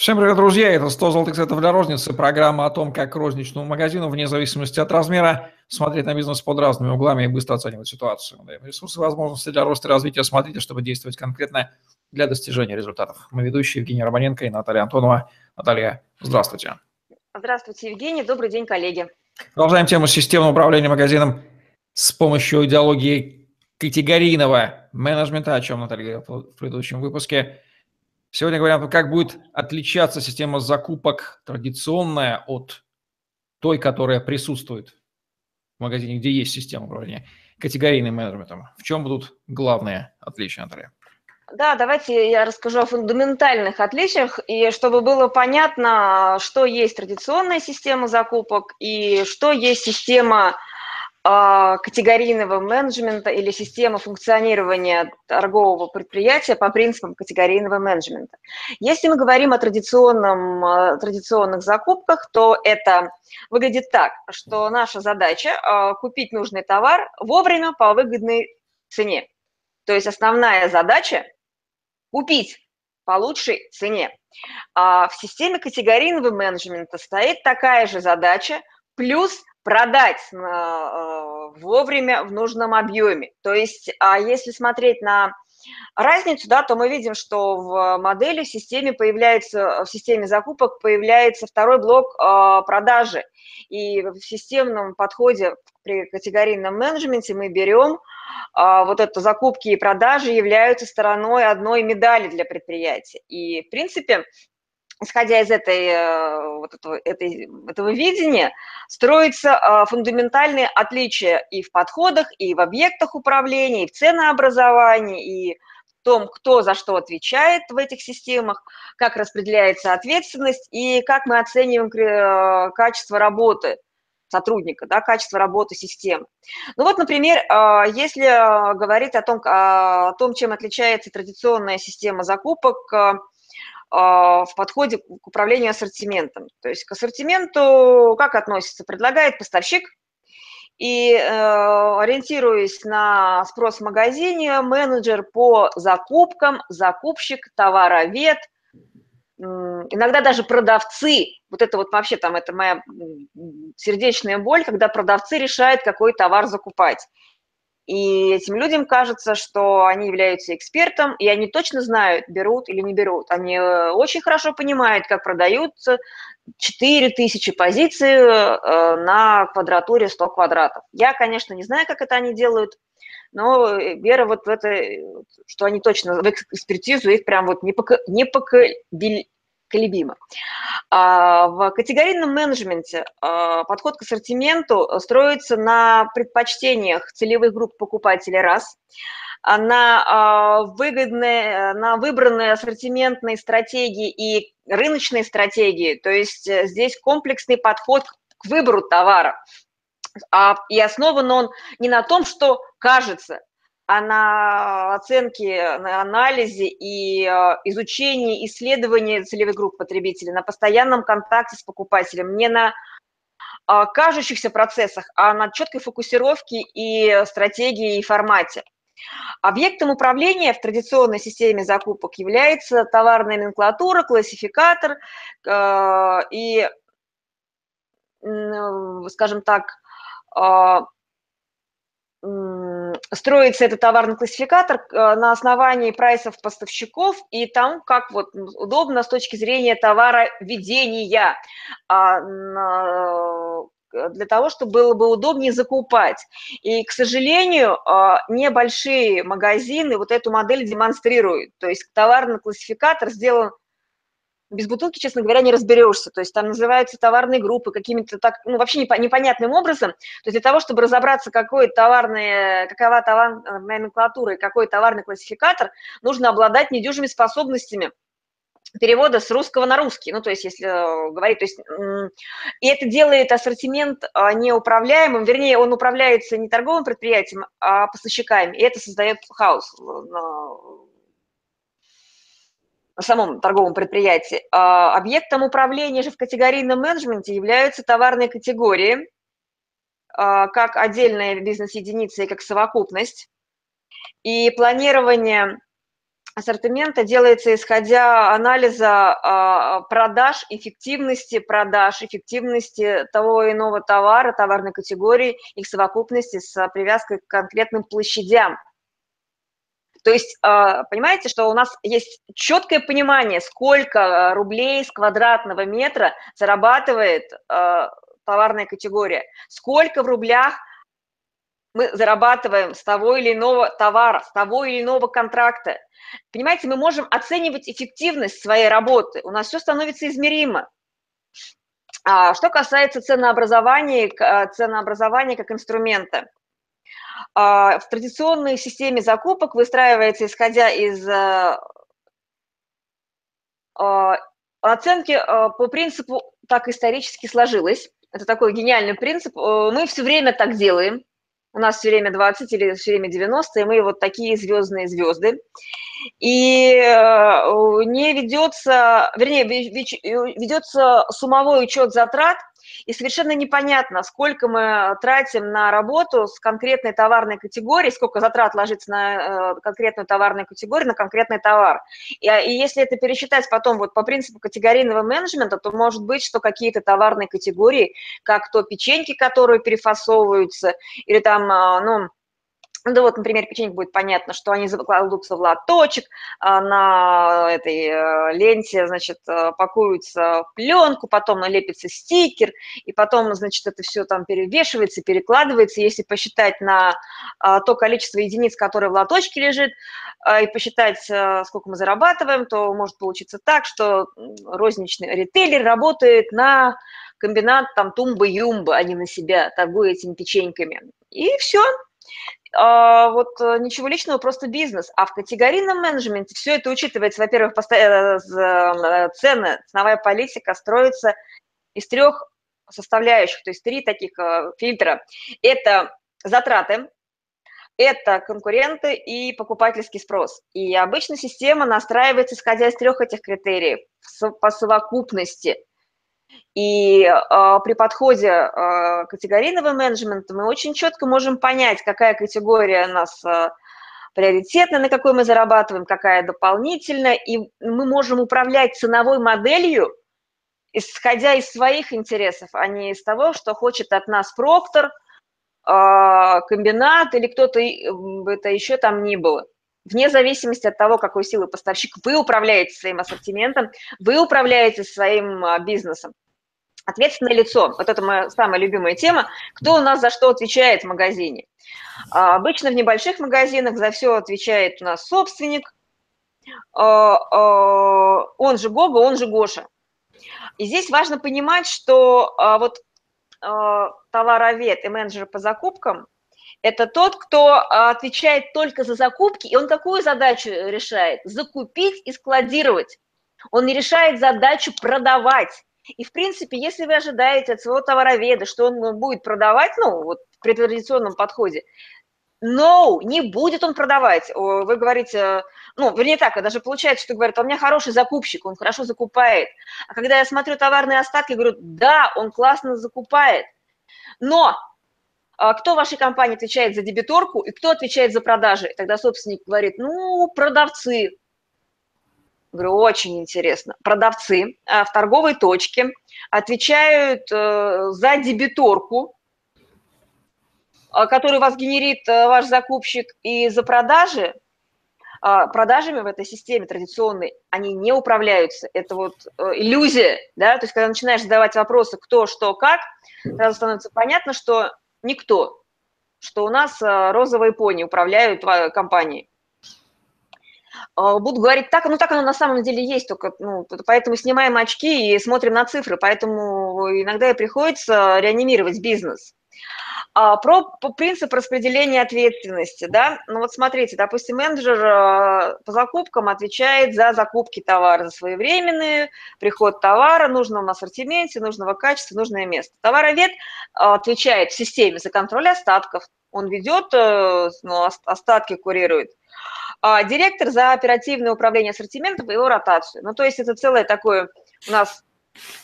Всем привет, друзья! Это 100 золотых цветов для розницы. Программа о том, как розничному магазину, вне зависимости от размера, смотреть на бизнес под разными углами и быстро оценивать ситуацию. Даем ресурсы и возможности для роста и развития. Смотрите, чтобы действовать конкретно для достижения результатов. Мы ведущие Евгений Романенко и Наталья Антонова. Наталья, здравствуйте. Здравствуйте, Евгений. Добрый день, коллеги. Продолжаем тему системного управления магазином с помощью идеологии категорийного менеджмента, о чем Наталья говорила в предыдущем выпуске. Сегодня говорим о том, как будет отличаться система закупок традиционная от той, которая присутствует в магазине, где есть система управления категорийным менеджментом. В чем будут главные отличия, Наталья? Да, давайте я расскажу о фундаментальных отличиях, и чтобы было понятно, что есть традиционная система закупок и что есть система категорийного менеджмента или система функционирования торгового предприятия по принципам категорийного менеджмента. Если мы говорим о традиционном, а, традиционных закупках, то это выглядит так, что наша задача а, купить нужный товар вовремя по выгодной цене. То есть основная задача – купить по лучшей цене. А в системе категорийного менеджмента стоит такая же задача, плюс продать э, вовремя в нужном объеме. То есть, а если смотреть на разницу, да, то мы видим, что в модели в системе появляется, в системе закупок появляется второй блок э, продажи. И в системном подходе при категорийном менеджменте мы берем э, вот это закупки и продажи являются стороной одной медали для предприятия. И, в принципе, исходя из этой, э, вот этого, этой, этого видения, строятся э, фундаментальные отличия и в подходах, и в объектах управления, и в ценообразовании, и в том, кто за что отвечает в этих системах, как распределяется ответственность и как мы оцениваем э, качество работы сотрудника, да, качество работы системы. Ну вот, например, если говорить о том, о том, чем отличается традиционная система закупок в подходе к управлению ассортиментом. То есть к ассортименту как относится? Предлагает поставщик, и э, ориентируясь на спрос в магазине, менеджер по закупкам, закупщик, товаровед, иногда даже продавцы, вот это вот вообще там, это моя сердечная боль, когда продавцы решают, какой товар закупать. И этим людям кажется, что они являются экспертом, и они точно знают, берут или не берут. Они э, очень хорошо понимают, как продаются 4000 позиций э, на квадратуре 100 квадратов. Я, конечно, не знаю, как это они делают, но вера вот в это, что они точно в экспертизу их прям вот непоколебимо колебимо. А, в категорийном менеджменте а, подход к ассортименту строится на предпочтениях целевых групп покупателей раз, а на выгодные, на выбранные ассортиментные стратегии и рыночные стратегии, то есть э, здесь комплексный подход к выбору товара. И основан он не на том, что кажется, а на оценке, на анализе и э, изучении, исследовании целевых групп потребителей, на постоянном контакте с покупателем, не на а, кажущихся процессах, а на четкой фокусировке и стратегии и формате. Объектом управления в традиционной системе закупок является товарная номенклатура, классификатор э, и, скажем так, строится этот товарный классификатор э, на основании прайсов поставщиков и там, как вот удобно с точки зрения товара ведения, а, э, для того, чтобы было бы удобнее закупать. И, к сожалению, а, небольшие магазины вот эту модель демонстрируют. То есть товарный классификатор сделан без бутылки, честно говоря, не разберешься. То есть там называются товарные группы какими-то так, ну, вообще непонятным образом. То есть для того, чтобы разобраться, какой товарный, какова товарная номенклатура и какой товарный классификатор, нужно обладать недюжими способностями перевода с русского на русский, ну, то есть, если э, говорить, то есть, и это делает ассортимент а, неуправляемым, вернее, он управляется не торговым предприятием, а поставщиками, и это создает хаос самом торговом предприятии. А объектом управления же в категорийном менеджменте являются товарные категории, а, как отдельная бизнес-единица и как совокупность. И планирование ассортимента делается исходя анализа а, продаж, эффективности продаж, эффективности того иного товара, товарной категории, их совокупности с привязкой к конкретным площадям. То есть, а, понимаете, что у нас есть четкое понимание, сколько рублей с квадратного метра зарабатывает а, товарная категория, сколько в рублях мы зарабатываем с того или иного товара, с того или иного контракта. Понимаете, мы можем оценивать эффективность своей работы, у нас все становится измеримо. А что касается ценообразования, ценообразования как инструмента. А, в традиционной системе закупок выстраивается, исходя из а, оценки по принципу «так исторически сложилось». Это такой гениальный принцип. Э, мы все время так делаем у нас все время 20 или все время 90, и мы вот такие звездные звезды. И э, не ведется, вернее, ведется суммовой учет затрат – и совершенно непонятно, сколько мы тратим на работу с конкретной товарной категорией, сколько затрат ложится на э, конкретную товарную категорию, на конкретный товар. И, а, и если это пересчитать потом вот по принципу категорийного менеджмента, то может быть, что какие-то товарные категории, как то печеньки, которые перефасовываются, или там, а, ну, да вот, например, печенье будет понятно, что они закладываются в лоточек, а на этой э, ленте, значит, э, пакуются в пленку, потом налепится стикер, и потом, значит, это все там перевешивается, перекладывается. Если посчитать на а, то количество единиц, которые в лоточке лежит, а, и посчитать, э, сколько мы зарабатываем, то может получиться так, что розничный ритейлер работает на комбинат там тумба-юмба, а не на себя, торгуя этими печеньками. И все, вот э, ничего личного, просто бизнес. А в категорийном менеджменте все это учитывается. Во-первых, э, э, цены, ценовая политика строится из трех составляющих, то есть три таких фильтра. Это затраты, это конкуренты и покупательский спрос. И обычно система настраивается, исходя из трех этих критериев по совокупности. И э, при подходе э, категорийного менеджмента мы очень четко можем понять, какая категория у нас э, приоритетная, на какой мы зарабатываем, какая дополнительная, и мы можем управлять ценовой моделью, исходя из своих интересов, а не из того, что хочет от нас проктор, комбинат или кто-то это еще там ни было. Вне зависимости от того, какой силы поставщик, вы управляете своим ассортиментом, вы управляете своим бизнесом. Ответственное лицо, вот это моя самая любимая тема, кто у нас за что отвечает в магазине. А, обычно в небольших магазинах за все отвечает у нас собственник, а, а, он же Гога, он же Гоша. И здесь важно понимать, что вот товаровед и менеджер по закупкам – это тот, кто отвечает только за закупки, и он какую задачу решает? Закупить и складировать. Он не решает задачу продавать. И, в принципе, если вы ожидаете от своего товароведа, что он будет продавать, ну, вот при традиционном подходе, No, не будет он продавать. Вы говорите, ну, вернее так, даже получается, что говорят, «А у меня хороший закупщик, он хорошо закупает. А когда я смотрю товарные остатки, говорю, да, он классно закупает. Но а кто в вашей компании отвечает за дебиторку и кто отвечает за продажи? И тогда собственник говорит, ну, продавцы. Говорю, очень интересно. Продавцы а, в торговой точке отвечают э, за дебиторку, а, который вас генерит э, ваш закупщик, и за продажи, а, продажами в этой системе традиционной, они не управляются. Это вот э, иллюзия, да, то есть когда начинаешь задавать вопросы кто, что, как, сразу становится понятно, что никто, что у нас розовые пони управляют компанией. А, буду говорить так, ну так оно на самом деле есть, только ну, поэтому снимаем очки и смотрим на цифры, поэтому иногда и приходится реанимировать бизнес. А, про принцип распределения ответственности, да, ну вот смотрите, допустим, менеджер а, по закупкам отвечает за закупки товара, за своевременный приход товара, нужного ассортименте, нужного качества, нужное место. Товаровед отвечает в системе за контроль остатков, он ведет, э, ну, остатки курирует а директор за оперативное управление ассортиментом и его ротацию. Ну, то есть это целое такое у нас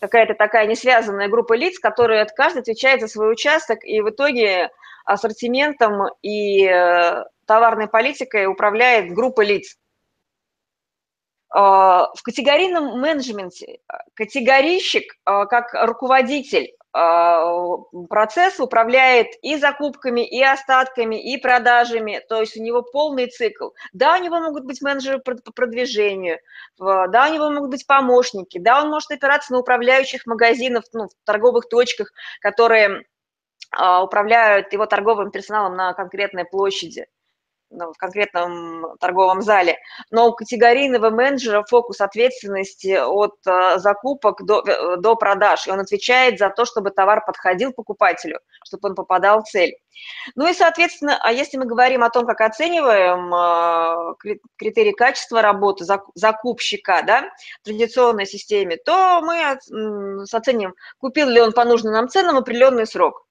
какая-то такая несвязанная группа лиц, которые каждый отвечает за свой участок, и в итоге ассортиментом и э, товарной политикой управляет группа лиц. в категорийном менеджменте категорийщик, как руководитель процесс управляет и закупками, и остатками, и продажами, то есть у него полный цикл. Да, у него могут быть менеджеры по продвижению, да, у него могут быть помощники, да, он может опираться на управляющих магазинов, ну, в торговых точках, которые а, управляют его торговым персоналом на конкретной площади ну, в конкретном торговом зале, но у категорийного менеджера фокус ответственности от э, закупок до, э, до продаж, и он отвечает за то, чтобы товар подходил покупателю, чтобы он попадал в цель. Ну и, соответственно, а если мы говорим о том, как оцениваем э, критерии качества работы закупщика да, в традиционной системе, то мы оценим, купил ли он по нужным нам ценам определенный срок.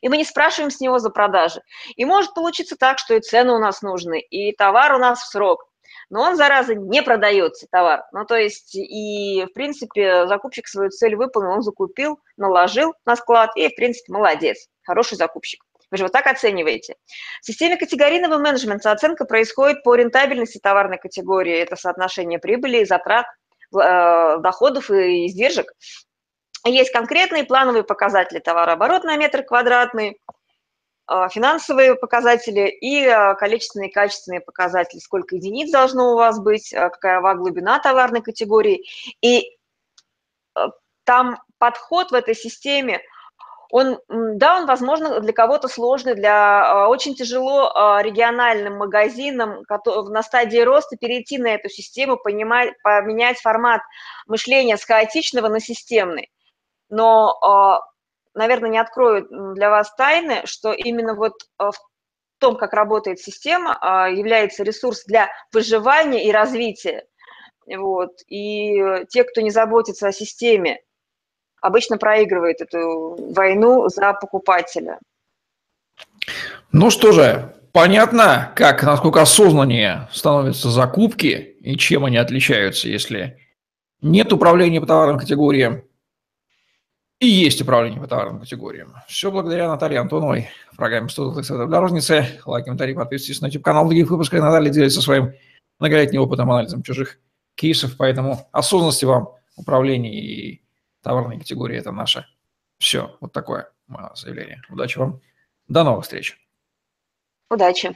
И мы не спрашиваем с него за продажи. И может получиться так, что и цены у нас нужны, и товар у нас в срок. Но он, зараза, не продается, товар. Ну, то есть, и, в принципе, закупщик свою цель выполнил, он закупил, наложил на склад, и, в принципе, молодец, хороший закупщик. Вы же вот так оцениваете. В системе категорийного менеджмента оценка происходит по рентабельности товарной категории. Это соотношение прибыли, затрат, э, доходов и издержек. Есть конкретные плановые показатели товарооборот на метр квадратный, а, финансовые показатели и а, количественные и качественные показатели, сколько единиц должно у вас быть, а, какая глубина товарной категории. И там подход в этой системе, он, да, он, возможно, для кого-то сложный, для очень тяжело региональным магазинам на стадии роста перейти на эту систему, понимать, поменять формат мышления с хаотичного на системный но, а, наверное, не открою для вас тайны, что именно вот а, в том, как работает система, а, является ресурс для выживания и развития. Вот. И те, кто не заботится о системе, обычно проигрывает эту войну за покупателя. Ну что же, понятно, как, насколько осознаннее становятся закупки и чем они отличаются, если нет управления по товарным категориям, и есть управление по товарным категориям. Все благодаря Наталье Антоновой программе «100 для розницы». Лайк, комментарий, подписывайтесь на YouTube-канал. Других выпусков Наталья делится своим многолетним опытом анализом чужих кейсов. Поэтому осознанности вам управление и товарные категории – это наше все. Вот такое мое заявление. Удачи вам. До новых встреч. Удачи.